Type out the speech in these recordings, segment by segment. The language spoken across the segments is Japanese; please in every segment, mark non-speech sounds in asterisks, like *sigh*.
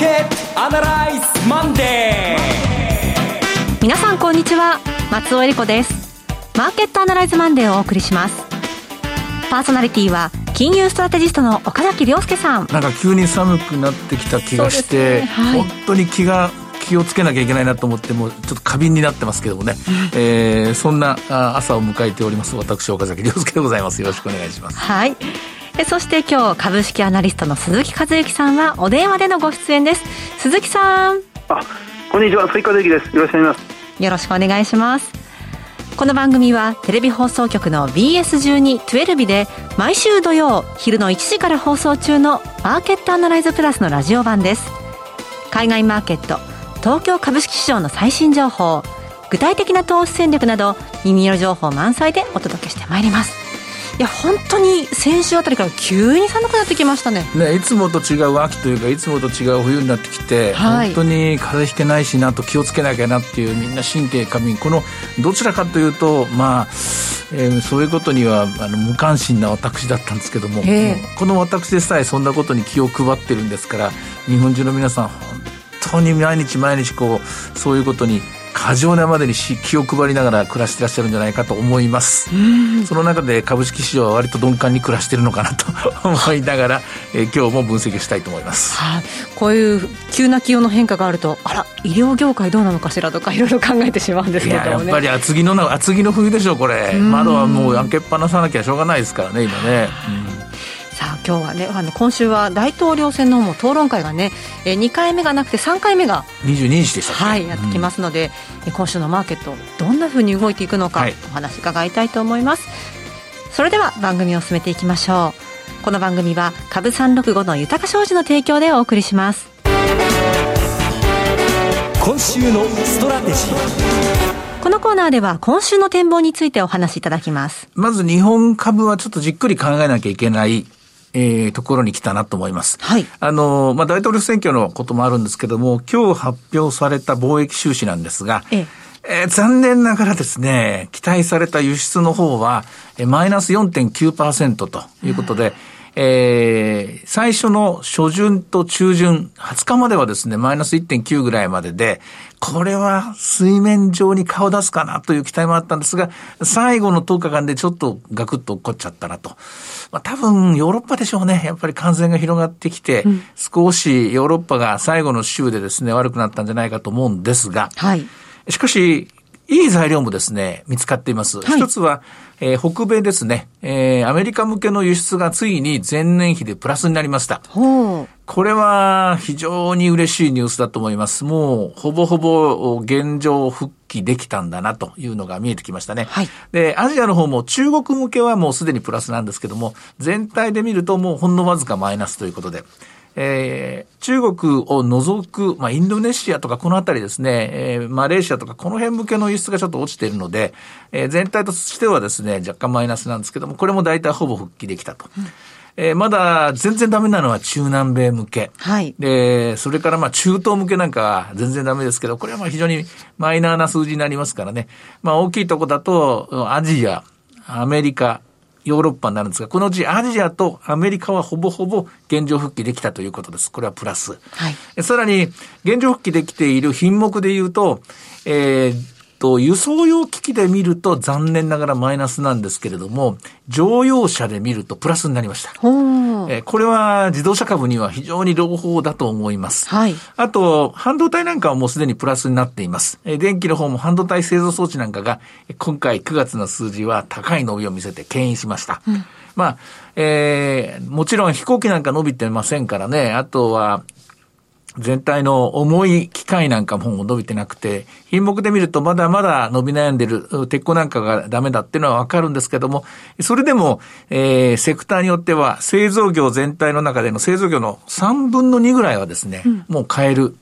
ケットアナライズマンデー。皆さんこんにちは。松尾英里子です。マーケットアナライズマンデーをお送りします。パーソナリティは金融ストラテジストの岡崎良介さん。なんか急に寒くなってきた気がして、ね。はい、本当に気が気をつけなきゃいけないなと思ってもちょっと過敏になってますけどもね、えー、そんな朝を迎えております私岡崎良介でございます。よろしくお願いします。はいえそして今日株式アナリストの鈴木和之さんはお電話でのご出演です。鈴木さん。あこんにちは。鈴木和之です。よろしくお願いします。よろしくお願いします。この番組はテレビ放送局の BS12-12 で毎週土曜昼の1時から放送中のマーケットアナライズプラスのラジオ版です。海外マーケット東京株式市場の最新情報具体的な投資戦略など耳寄り情報満載でお届けしてまいりますいや本当に先週あたりから急に寒くなってきましたね。ねいつもと違う秋というかいつもと違う冬になってきて、はい、本当に風邪ひけないしなと気をつけなきゃなっていうみんな神経過敏。このどちらかというとまあ、えー、そういうことにはあの無関心な私だったんですけどもこの私でさえそんなことに気を配ってるんですから日本中の皆さん本当に毎日毎日こうそういうことに過剰なまでに気を配りながら暮らしてらっしゃるんじゃないかと思います。その中で株式市場は割と鈍感に暮らしてるのかなと *laughs* 思いながら、えー、今日も分析したいと思います。はあ、こういう急な気温の変化があると、あら、医療業界どうなのかしらとかいろいろ考えてしまうんですけど、ね、やっぱり厚着の厚着の冬でしょうこれ。窓はもう開けっぱなさなきゃしょうがないですからね今ね。うん今日はねあの今週は大統領選のも討論会がね、えー、2回目がなくて3回目が22日でしたはいやってきますので、うん、今週のマーケットどんなふうに動いていくのか、はい、お話伺いたいと思います。それでは番組を進めていきましょう。この番組は株365の豊か商事の提供でお送りします。今週のストラテジー。このコーナーでは今週の展望についてお話しいただきます。まず日本株はちょっとじっくり考えなきゃいけないえー、ところに来たなと思います。はい。あの、まあ、大統領選挙のこともあるんですけども、今日発表された貿易収支なんですが、えええー、残念ながらですね、期待された輸出の方は、えー、マイナス4.9%ということで、えー、最初の初旬と中旬、20日まではですね、マイナス1.9ぐらいまでで、これは水面上に顔出すかなという期待もあったんですが、最後の10日間でちょっとガクッと起こっちゃったなと。まあ多分ヨーロッパでしょうね。やっぱり感染が広がってきて、うん、少しヨーロッパが最後の週でですね、悪くなったんじゃないかと思うんですが、はい。しかし、いい材料もですね、見つかっています。はい、一つは、えー、北米ですね、えー、アメリカ向けの輸出がついに前年比でプラスになりました。これは非常に嬉しいニュースだと思います。もうほぼほぼ現状復帰できたんだなというのが見えてきましたね。はい、で、アジアの方も中国向けはもうすでにプラスなんですけども、全体で見るともうほんのわずかマイナスということで、えー、中国を除く、まあ、インドネシアとかこのあたりですね、えー、マレーシアとかこの辺向けの輸出がちょっと落ちているので、えー、全体としてはですね、若干マイナスなんですけども、これも大体ほぼ復帰できたと。うんえー、まだ全然ダメなのは中南米向け。はい。で、それからまあ中東向けなんかは全然ダメですけど、これはまあ非常にマイナーな数字になりますからね。まあ大きいとこだと、アジア、アメリカ、ヨーロッパになるんですが、このうちアジアとアメリカはほぼほぼ現状復帰できたということです。これはプラス。はい、さらに、現状復帰できている品目で言うと、えー、と、輸送用機器で見ると残念ながらマイナスなんですけれども、乗用車で見るとプラスになりました。えこれは自動車株には非常に朗報だと思います。はい。あと、半導体なんかはもうすでにプラスになっています。え電気の方も半導体製造装置なんかが、今回9月の数字は高い伸びを見せて牽引しました。うんまあ、えー、もちろん飛行機なんか伸びてませんからね。あとは、全体の重い機械なんかも伸びてなくて、品目で見るとまだまだ伸び悩んでる、鉄鋼なんかがダメだっていうのはわかるんですけども、それでも、えー、セクターによっては製造業全体の中での製造業の3分の2ぐらいはですね、うん、もう買える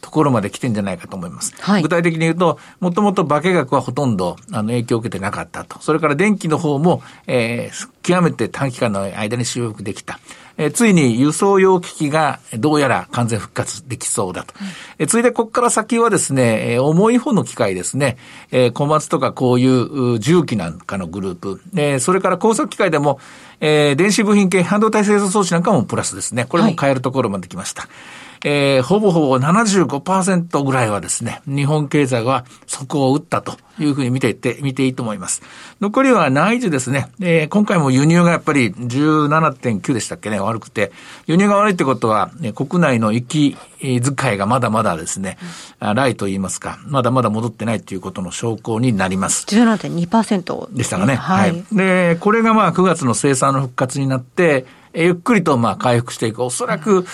ところまで来てんじゃないかと思います。はい、具体的に言うと、もともと化学はほとんどあの影響を受けてなかったと。それから電気の方も、えー、極めて短期間の間に修復できた。えついに輸送用機器がどうやら完全復活できそうだと。えついでここから先はですね、え重い方の機械ですね、え小松とかこういう重機なんかのグループ、えそれから工作機械でも、え電子部品系半導体製造装置なんかもプラスですね。これも変えるところまで来ました。はいえー、ほぼほぼ75%ぐらいはですね、日本経済は底を打ったというふうに見ていって、見ていいと思います。残りは内需ですね。えー、今回も輸入がやっぱり17.9でしたっけね、悪くて。輸入が悪いってことは、ね、国内の息遣いがまだまだですね、うん、ライと言いますか、まだまだ戻ってないということの証拠になります。17.2%でしたかね。はい。で、これがまあ9月の生産の復活になって、ゆっくりとまあ回復していく。おそらく、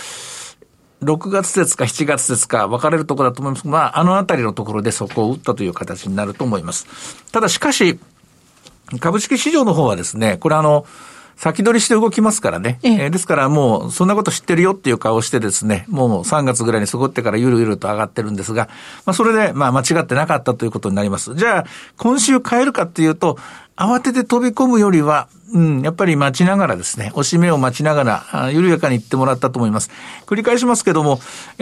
6月節か7月節か分かれるところだと思いますまあ、あのあたりのところでそこを打ったという形になると思います。ただしかし、株式市場の方はですね、これあの、先取りして動きますからね。ええですからもう、そんなこと知ってるよっていう顔してですね、もう3月ぐらいにそこってからゆるゆると上がってるんですが、まあそれで、まあ間違ってなかったということになります。じゃあ、今週変えるかっていうと、慌てて飛び込むよりは、うん、やっぱり待ちながらですね、押し目を待ちながら、緩やかに行ってもらったと思います。繰り返しますけども、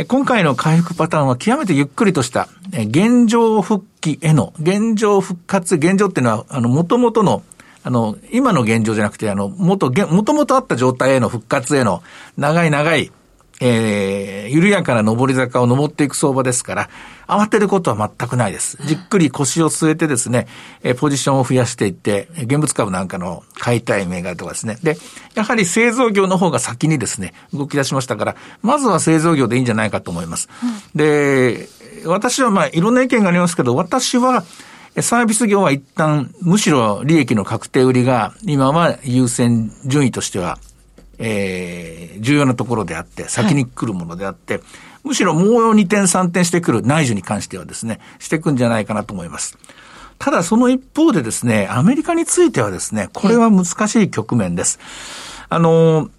今回の回復パターンは極めてゆっくりとした、現状復帰への、現状復活、現状っていうのは、あの、元々のあの、今の現状じゃなくて、あの、もと、もともとあった状態への復活への長い長い、えー、緩やかな上り坂を登っていく相場ですから、慌てることは全くないです。じっくり腰を据えてですね、えー、ポジションを増やしていって、現物株なんかの買いたい銘柄とかですね。で、やはり製造業の方が先にですね、動き出しましたから、まずは製造業でいいんじゃないかと思います。うん、で、私はまあ、いろんな意見がありますけど、私は、サービス業は一旦、むしろ利益の確定売りが、今は優先順位としては、えー、重要なところであって、先に来るものであって、はい、むしろもう2点3点してくる内需に関してはですね、していくんじゃないかなと思います。ただその一方でですね、アメリカについてはですね、これは難しい局面です。あの、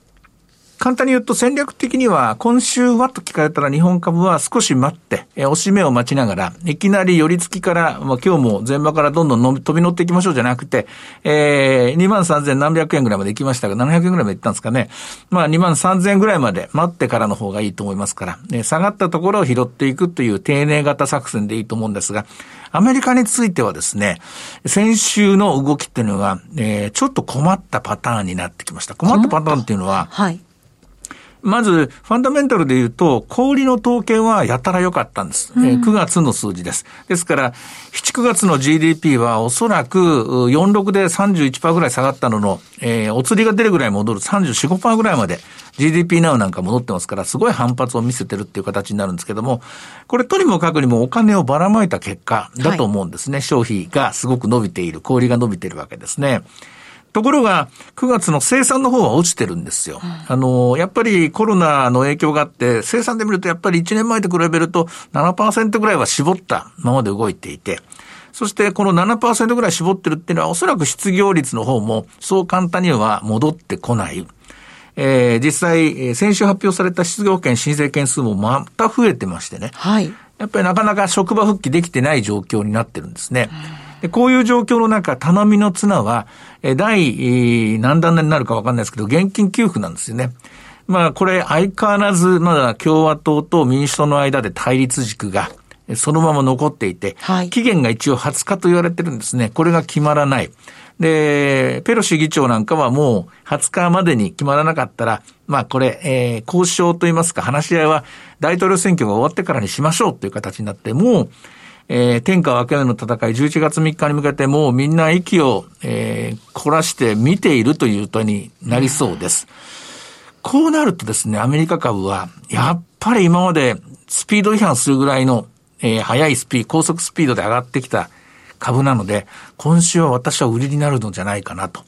簡単に言うと戦略的には、今週はと聞かれたら日本株は少し待って、え押し目を待ちながら、いきなり寄り付きから、まあ、今日も前場からどんどんの飛び乗っていきましょうじゃなくて、えー、2万3000何百円ぐらいまで行きましたが、700円ぐらいまで行ったんですかね。まあ2万3000円ぐらいまで待ってからの方がいいと思いますから、ね、下がったところを拾っていくという丁寧型作戦でいいと思うんですが、アメリカについてはですね、先週の動きっていうのが、えー、ちょっと困ったパターンになってきました。困ったパターンっていうのは、はい。まず、ファンダメンタルで言うと、小売の統計はやたら良かったんです。うん、えー、9月の数字です。ですから、7、9月の GDP はおそらく46で31%ぐらい下がったのの、えー、お釣りが出るぐらい戻る34、5%ぐらいまで GDP ナウなんか戻ってますから、すごい反発を見せてるっていう形になるんですけども、これとにもかくにもお金をばらまいた結果だと思うんですね。はい、消費がすごく伸びている、小売が伸びているわけですね。ところが、9月の生産の方は落ちてるんですよ。あの、やっぱりコロナの影響があって、生産で見るとやっぱり1年前と比べると7%ぐらいは絞ったままで動いていて、そしてこの7%ぐらい絞ってるっていうのはおそらく失業率の方もそう簡単には戻ってこない。えー、実際、先週発表された失業権申請件数もまた増えてましてね。はい。やっぱりなかなか職場復帰できてない状況になってるんですね。でこういう状況の中、頼みの綱は、第何段になるかわかんないですけど、現金給付なんですよね。まあ、これ相変わらず、まだ共和党と民主党の間で対立軸が、そのまま残っていて、はい、期限が一応20日と言われてるんですね。これが決まらない。で、ペロシ議長なんかはもう20日までに決まらなかったら、まあこれ、えー、交渉といいますか話し合いは大統領選挙が終わってからにしましょうという形になって、もう、えー、天下分け目の戦い、11月3日に向けてもうみんな息を、えー、凝らして見ているというとになりそうです。こうなるとですね、アメリカ株は、やっぱり今までスピード違反するぐらいの、えー、速いスピード、高速スピードで上がってきた株なので、今週は私は売りになるのじゃないかなと。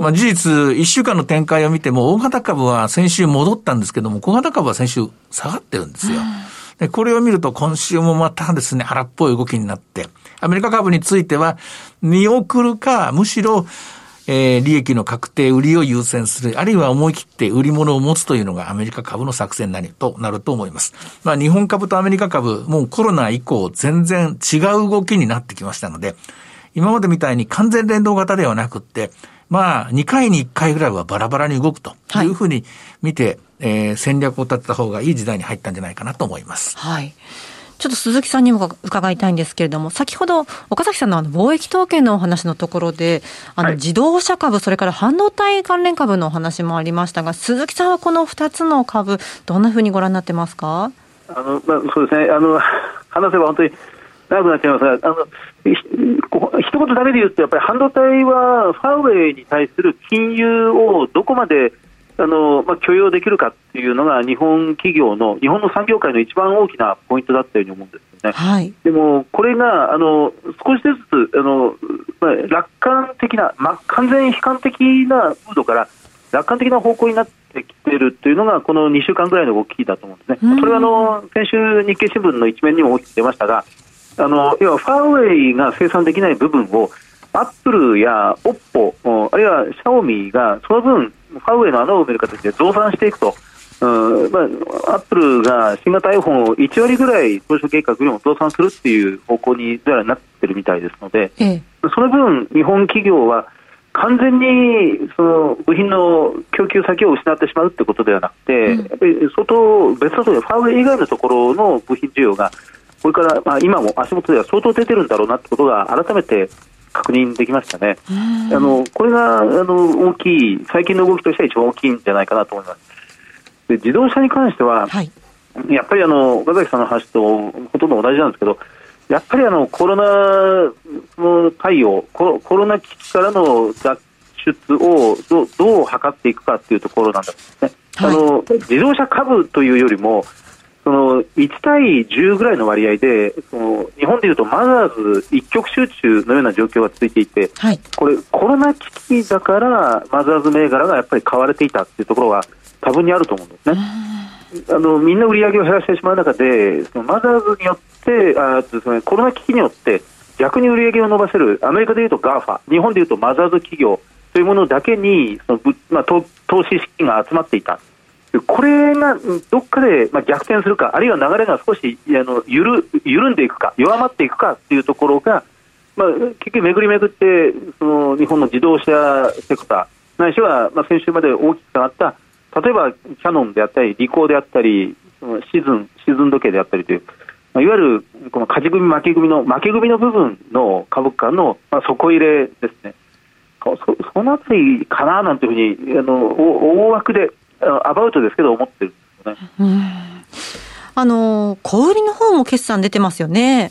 まあ事実、1週間の展開を見ても、大型株は先週戻ったんですけども、小型株は先週下がってるんですよ。で、これを見ると今週もまたですね、荒っぽい動きになって、アメリカ株については見送るか、むしろ、えー、利益の確定売りを優先する、あるいは思い切って売り物を持つというのがアメリカ株の作戦なりとなると思います。まあ日本株とアメリカ株、もうコロナ以降全然違う動きになってきましたので、今までみたいに完全連動型ではなくって、まあ2回に1回ぐらいはバラバラに動くというふうに見て、はい、えー、戦略を立てた方がいい時代に入ったんじゃないかなと思います。はい。ちょっと鈴木さんにも伺いたいんですけれども、先ほど岡崎さんのあの貿易統計のお話のところで、あの自動車株、それから半導体関連株のお話もありましたが、鈴木さんはこの2つの株、どんなふうにご覧になってますか？あの、まあ、そうですね、あの話せば本当に長くなっちゃいますが、あの一言だけで言うと、やっぱり半導体はファーウェイに対する金融をどこまであのまあ、許容できるかっていうのが日本企業の日本の産業界の一番大きなポイントだったように思うんですよね。はい、でもこれがあの少しずつあの、まあ、楽観的な、まあ、完全悲観的なムードから楽観的な方向になってきているというのがこの2週間ぐらいの動きだと思うんですね。それはあの先週日経新聞の一面にも大きく出ましたがあの要はファーウェイが生産できない部分をアップルやオッポあるいはシャオミがその分ファーウェイの穴を埋める形で増産していくと、うんまあ、アップルが新型 iPhone を1割ぐらい当初計画よりも増産するっていう方向にどうやらなってるみたいですので、ええ、その分、日本企業は完全にその部品の供給先を失ってしまうということではなくて、うん、やっぱり相当別のところファーウェイ以外のところの部品需要がこれから、まあ、今も足元では相当出てるんだろうなということが改めて確認できましたね。あのこれがあの大きい最近の動きとしては一番大きいんじゃないかなと思います。で自動車に関しては、はい、やっぱりあの岡崎さんの話とほとんど同じなんですけど、やっぱりあのコロナの対応コ、コロナ危機からの脱出をどどう図っていくかというところなんですね。はい、あの自動車株というよりもその1対10ぐらいの割合でその日本でいうとマザーズ一極集中のような状況が続いていて、はい、これコロナ危機だからマザーズ銘柄がやっぱり買われていたというところが多分にあると思うんですね。あのみんな売り上げを減らしてしまう中でそのマザーズによってあですね、コロナ危機によって逆に売り上げを伸ばせるアメリカでいうと GAFA 日本でいうとマザーズ企業というものだけにその、まあ、投資資金が集まっていたこれがどっかで逆転するか、あるいは流れが少しあの緩緩んでいくか、弱まっていくかというところが、まあ、結局、巡り巡ってその日本の自動車セクター、ないしは、まあ、先週まで大きく下がった、例えばキャノンであったり、リコーであったり、シーズンシーズン時計であったりという、まあ、いわゆるこの勝ち組、負け組の負け組の部分の株価の、まあ、底入れですね。そそのあたりかななんていうふうにあの大枠でアバウトですけど、思ってるんですよね。あの小売りの方も決算出てますよね。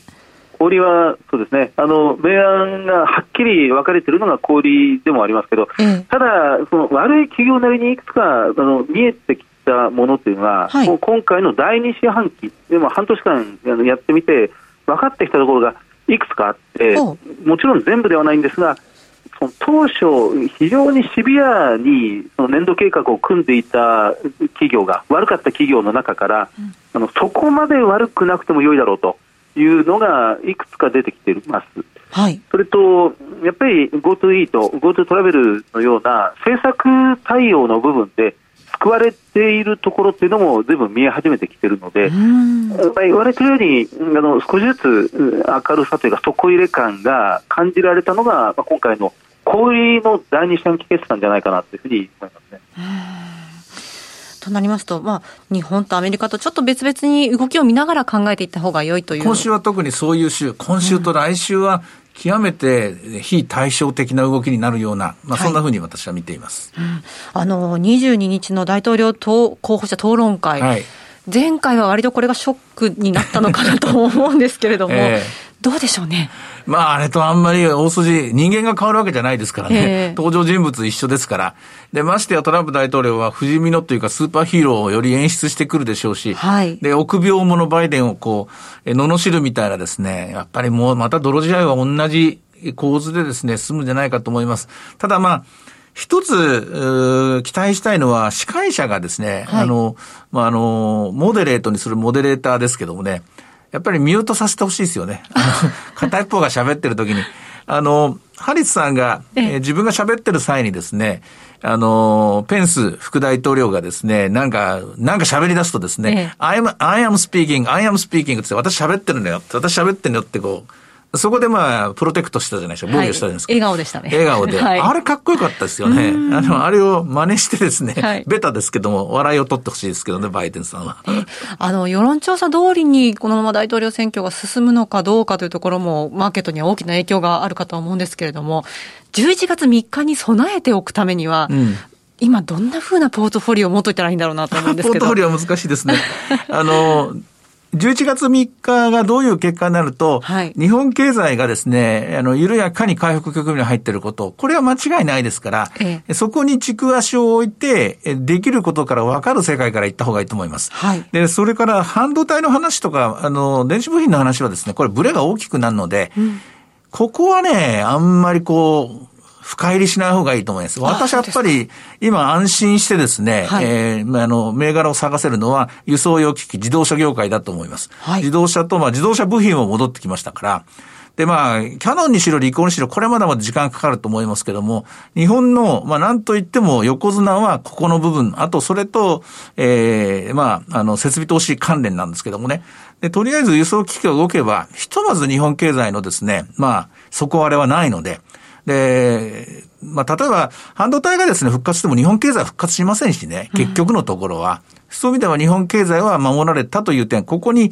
小売はそうですね、あの明暗がはっきり分かれているのが小売でもありますけど、えただ、その悪い企業なりにいくつかあの見えてきたものというのは、はい、今回の第2四半期、でも半年間やってみて、分かってきたところがいくつかあって、もちろん全部ではないんですが、当初、非常にシビアにその年度計画を組んでいた企業が、悪かった企業の中から、うん、あのそこまで悪くなくても良いだろうというのがいくつか出てきています。はい、それと、やっぱり GoTo イート、GoTo トラベルのような政策対応の部分で、救われているところっていうのもずいぶん見え始めてきているので、まあ、言われているようにあの少しずつ明るさというか底入れ感が感じられたのが、まあ、今回の小売の第二四半期決算じゃないかなというふうに思いますね。となりますと、まあ、日本とアメリカとちょっと別々に動きを見ながら考えていった方が良いという。今週は特にそういう週、今週と来週は極めて非対照的な動きになるような、まあ、そんなふうに私は見ています、はい。うん、あの22日の大統領候補者討論会、はい、前回は割とこれがショックになったのかなと思うんですけれども、*laughs* えーどうでしょうね。まあ、あれとあんまり大筋、人間が変わるわけじゃないですからね。登場人物一緒ですから。で、ましてやトランプ大統領は不死身のというかスーパーヒーローをより演出してくるでしょうし、はい、で、臆病者バイデンをこう、罵るみたいなですね、やっぱりもうまた泥仕合は同じ構図でですね、進むんじゃないかと思います。ただまあ、一つ、期待したいのは、司会者がですね、はい、あの、まあ、あの、モデレートにするモデレーターですけどもね、やっぱりミュートさせてほしいですよね。*laughs* 片一方が喋ってる時に。あの、ハリスさんが、えー、自分が喋ってる際にですね、あの、ペンス副大統領がですね、なんか、なんか喋り出すとですね、ええ、I am, I am speaking, I am speaking って私喋ってるんだよ。私喋ってるんだよってこう、そこでまあ、プロテクトしたじゃないですか。防御したじゃないですか。はい、笑顔でしたね。笑顔で。はい、あれかっこよかったですよね。あの、あれを真似してですね、はい、ベタですけども、笑いを取ってほしいですけどね、バイデンさんは。あの、世論調査通りにこのまま大統領選挙が進むのかどうかというところも、マーケットには大きな影響があるかと思うんですけれども、11月3日に備えておくためには、うん、今どんなふうなポートフォリオを持っといたらいいんだろうなと思うんですけど。*laughs* ポートフォリオは難しいですね。あの、11月3日がどういう結果になると、はい、日本経済がですね、あの、緩やかに回復局面に入っていること、これは間違いないですから、ええ、そこに軸足を置いて、できることから分かる世界から行った方がいいと思います。はい、で、それから半導体の話とか、あの、電子部品の話はですね、これブレが大きくなるので、うん、ここはね、あんまりこう、深入りしない方がいいと思います。私はやっぱり今安心してですね、はい、えー、あの、銘柄を探せるのは輸送用機器、自動車業界だと思います。はい、自動車と、まあ自動車部品も戻ってきましたから、で、まあ、キャノンにしろ、リコーにしろ、これまだまだ時間かかると思いますけども、日本の、まあ、なんといっても横綱はここの部分、あとそれと、ええー、まあ、あの、設備投資関連なんですけどもね。で、とりあえず輸送機器が動けば、ひとまず日本経済のですね、まあ、底割れはないので、で、まあ、例えば、半導体がですね、復活しても日本経済は復活しませんしね、結局のところは。うん、そういう意味では日本経済は守られたという点、ここに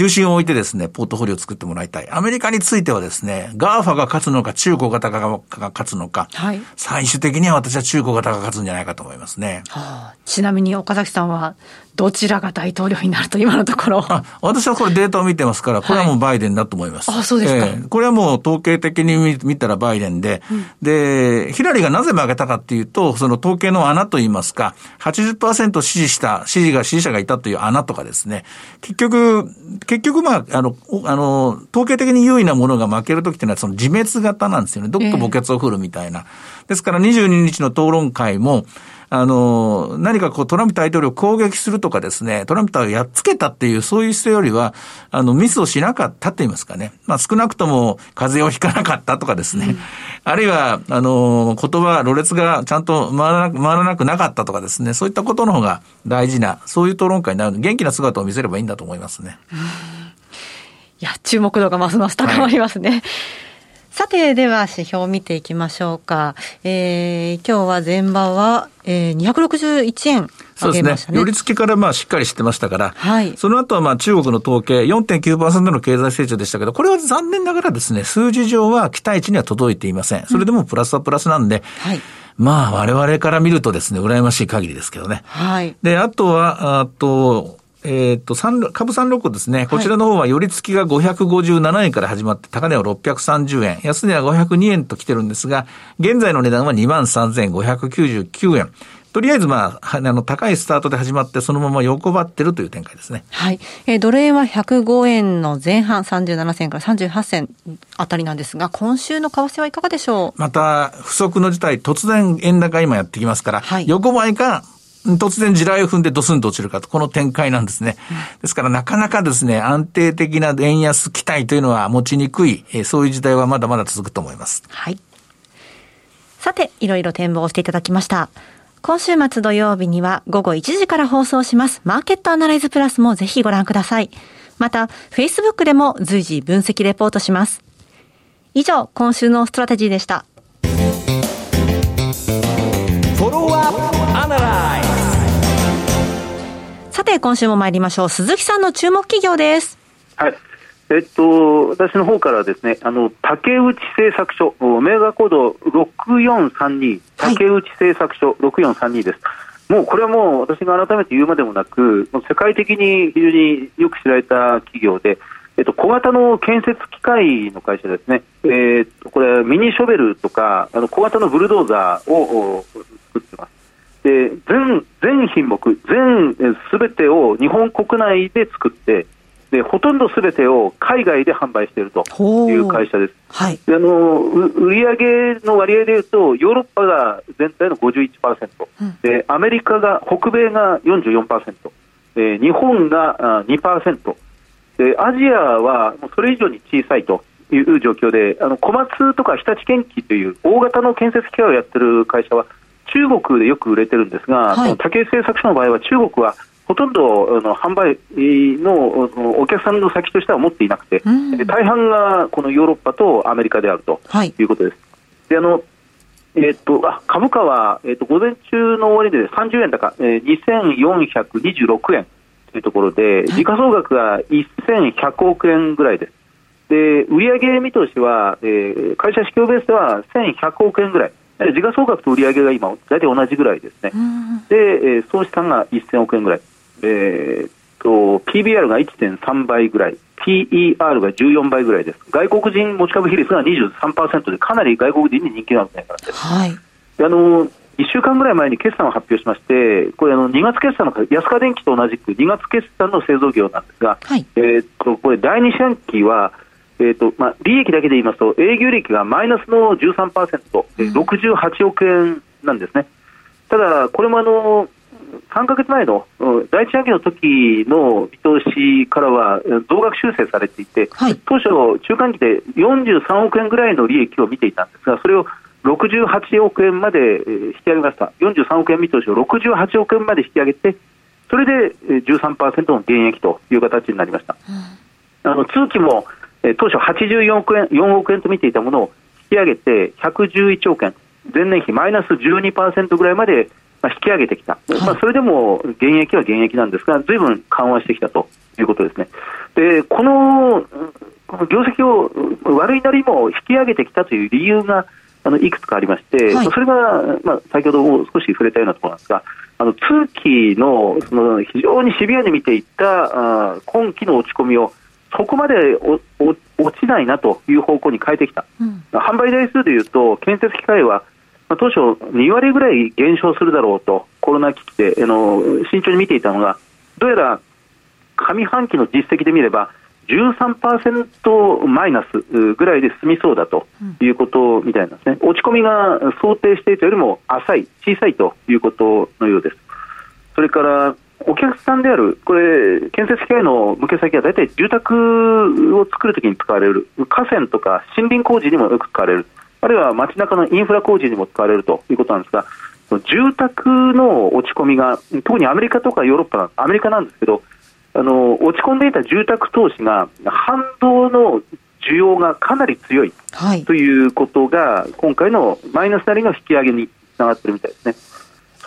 重心を置いてですね、ポートフォリオを作ってもらいたい。アメリカについてはですね、 GAFA が勝つのか、中国型が勝つのか、はい、最終的には私は中国型が勝つんじゃないかと思いますね。はあ、ちなみに岡崎さんは、どちらが大統領になると今のところ。あ私はこれデータを見てますから、これはもうバイデンだと思います。はい、あ、そうですか、えー、これはもう統計的に見たらバイデンで、うん、で、ヒラリーがなぜ負けたかっていうと、その統計の穴といいますか、80%支持した、支持が、支持者がいたという穴とかですね、結局、結局まあ、あの、あの、統計的に優位なものが負けるときっていうのはその自滅型なんですよね。どっか墓穴を振るみたいな。えー、ですから22日の討論会も、あの、何かこうトランプ大統領を攻撃するとかですね、トランプをやっつけたっていうそういう姿勢よりは、あの、ミスをしなかったって言いますかね。まあ少なくとも風邪をひかなかったとかですね。うん、あるいは、あの、言葉、ろれつがちゃんと回らなく、回らなくなかったとかですね。そういったことの方が大事な、そういう討論会になる元気な姿を見せればいいんだと思いますね。いや、注目度がますます高まりますね。はいさて、では指標を見ていきましょうか。えー、今日は前場は、えー、261円、ね。そうですね。寄り付きからまあしっかりしてましたから、はい。その後はまあ中国の統計4.9%の経済成長でしたけど、これは残念ながらですね、数字上は期待値には届いていません。それでもプラスはプラスなんで、うん、はい。まあ我々から見るとですね、羨ましい限りですけどね。はい。で、あとは、あと、えっ、と、株三六ですね。こちらの方は、寄り付きが557円から始まって、高値は630円、安値は502円と来てるんですが、現在の値段は23,599円。とりあえず、まあ、あの、高いスタートで始まって、そのまま横ばってるという展開ですね。はい。えー、ドル円は105円の前半37銭から38銭あたりなんですが、今週の為替はいかがでしょう？また、不足の事態、突然円高今やってきますから、はい、横ばいか、突然地雷を踏んでドスンと落ちるかと、この展開なんですね。ですからなかなかですね、安定的な円安期待というのは持ちにくい、そういう時代はまだまだ続くと思います。はい。さて、いろいろ展望していただきました。今週末土曜日には午後1時から放送します。マーケットアナライズプラスもぜひご覧ください。また、Facebook でも随時分析レポートします。以上、今週のストラテジーでした。て、今週も参りましょう。鈴木さんの注目企業です。はい。えっと、私の方からですね、あの、竹内製作所、メーガーコード6432、竹内製作所6432です。もうこれはもう私が改めて言うまでもなく、世界的に非常によく知られた企業で、えっと、小型の建設機械の会社ですね、えー、っとこれ、ミニショベルとか、あの小型のブルドーザーを作ってます。で全全品目、全すべてを日本国内で作ってで、ほとんどすべてを海外で販売しているという会社です。はい、であの売上の割合でいうと、ヨーロッパが全体の51%、うん、でアメリカが、北米が44%、で日本が2%で、アジアはそれ以上に小さいという状況で、あの小松とか日立建機という大型の建設機械をやってる会社は、中国でよく売れてるんですが、はい、竹製作所の場合は中国はほとんどあの販売のお客さんの先としては持っていなくて、うん、大半がこのヨーロッパとアメリカであるとい。うことです。はい、であのえー、っとあ株価は、えー、っと午前中の終わりで30円高、えー、2426円というところで、時価総額が1100億円ぐらいです。で売上見通しは、えー、会社市況ベースでは1100億円ぐらい、時価総額と売上が今、大体同じぐらいですね、で、えー、総資産が1000億円ぐらい、えー、と PBR が1.3倍ぐらい、PER が14倍ぐらいです、外国人持ち株比率が23%で、かなり外国人に人気があるんじゃないかなと。はい。あの1週間ぐらい前に決算を発表しまして、これあの、2月決算の安川電機と同じく2月決算の製造業なんですが、はい、えー、とこれ、第2四半期は、えーとまあ、利益だけで言いますと、営業利益がマイナスの13%、うん、68億円なんですね。ただ、これもあの3か月前の第一半期の時の見通しからは増額修正されていて、はい、当初、中間期で43億円ぐらいの利益を見ていたんですが、それを68億円まで引き上げました、43億円見通しを68億円まで引き上げて、それで13%の減益という形になりました。うん、あの通期も当初84億円 ,4 億円と見ていたものを引き上げて111億円、前年比マイナス12%ぐらいまで引き上げてきた、はい、まあ、それでも減益は減益なんですが、ずいぶん緩和してきたということですね。でこの業績を悪いなりも引き上げてきたという理由があのいくつかありまして、はい、それが、まあ、先ほども少し触れたようなところなんですが、あの通期のその非常にシビアに見ていったあ今期の落ち込みをそこまで落ちないなという方向に変えてきた、うん、販売台数でいうと、建設機械は、まあ、当初、2割ぐらい減少するだろうと、コロナ危機であの慎重に見ていたのが、どうやら上半期の実績で見れば、13%マイナスぐらいで済みそうだということみたいなんですね、落ち込みが想定していたよりも浅い、小さいということのようです。それからお客さんである、これ、建設機械の向け先は大体住宅を作るときに使われる、河川とか森林工事にもよく使われる、あるいは街中のインフラ工事にも使われるということなんですが、住宅の落ち込みが、特にアメリカとかヨーロッパ、アメリカなんですけど、あの落ち込んでいた住宅投資が反動の需要がかなり強い、はい、ということが今回のマイナスなりの引き上げにつながっているみたいですね。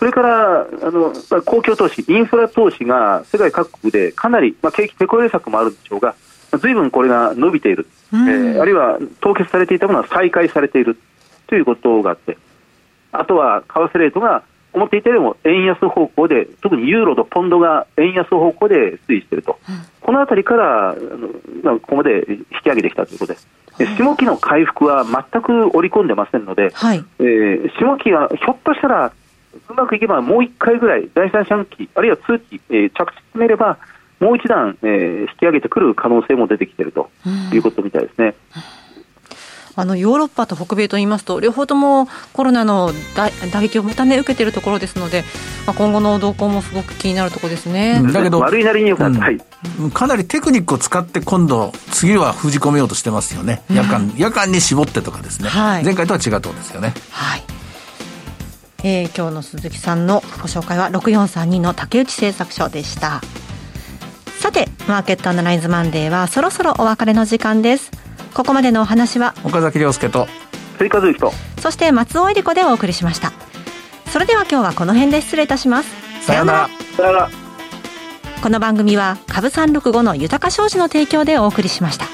それからあの公共投資、インフラ投資が世界各国でかなり、まあ、景気てこ入れ策もあるんでしょうが、ずいぶんこれが伸びている、えー、あるいは凍結されていたものは再開されているということがあって、あとは為替レートが思っていたよりも円安方向で、特にユーロとポンドが円安方向で推移していると、うん、このあたりからあの、ここまで引き上げてきたということで。す。下期の回復は全く織り込んでませんので、はい、えー、下期はひょっとしたら、うまくいけばもう1回ぐらい、第三四半期、あるいは通期、えー、着地詰めれば、もう一段、えー、引き上げてくる可能性も出てきているということみたいですね。うん。あのヨーロッパと北米といいますと、両方ともコロナの打撃をまたね、受けているところですので、まあ、今後の動向もすごく気になるところですね。だけど、悪いなりによかった、はい、かなりテクニックを使って、今度、次は封じ込めようとしてますよね、夜間夜間に絞ってとかですね、はい、前回とは違うところですよね。はいえー、今日の鈴木さんのご紹介は6432の竹内製作所でした。さてマーケットアナライズマンデーはそろそろお別れの時間です。ここまでのお話は岡崎亮介と追加と。そして松尾恵理子でお送りしました。それでは今日はこの辺で失礼いたします。さようなら。さようなら。この番組は株三六五の豊か商事の提供でお送りしました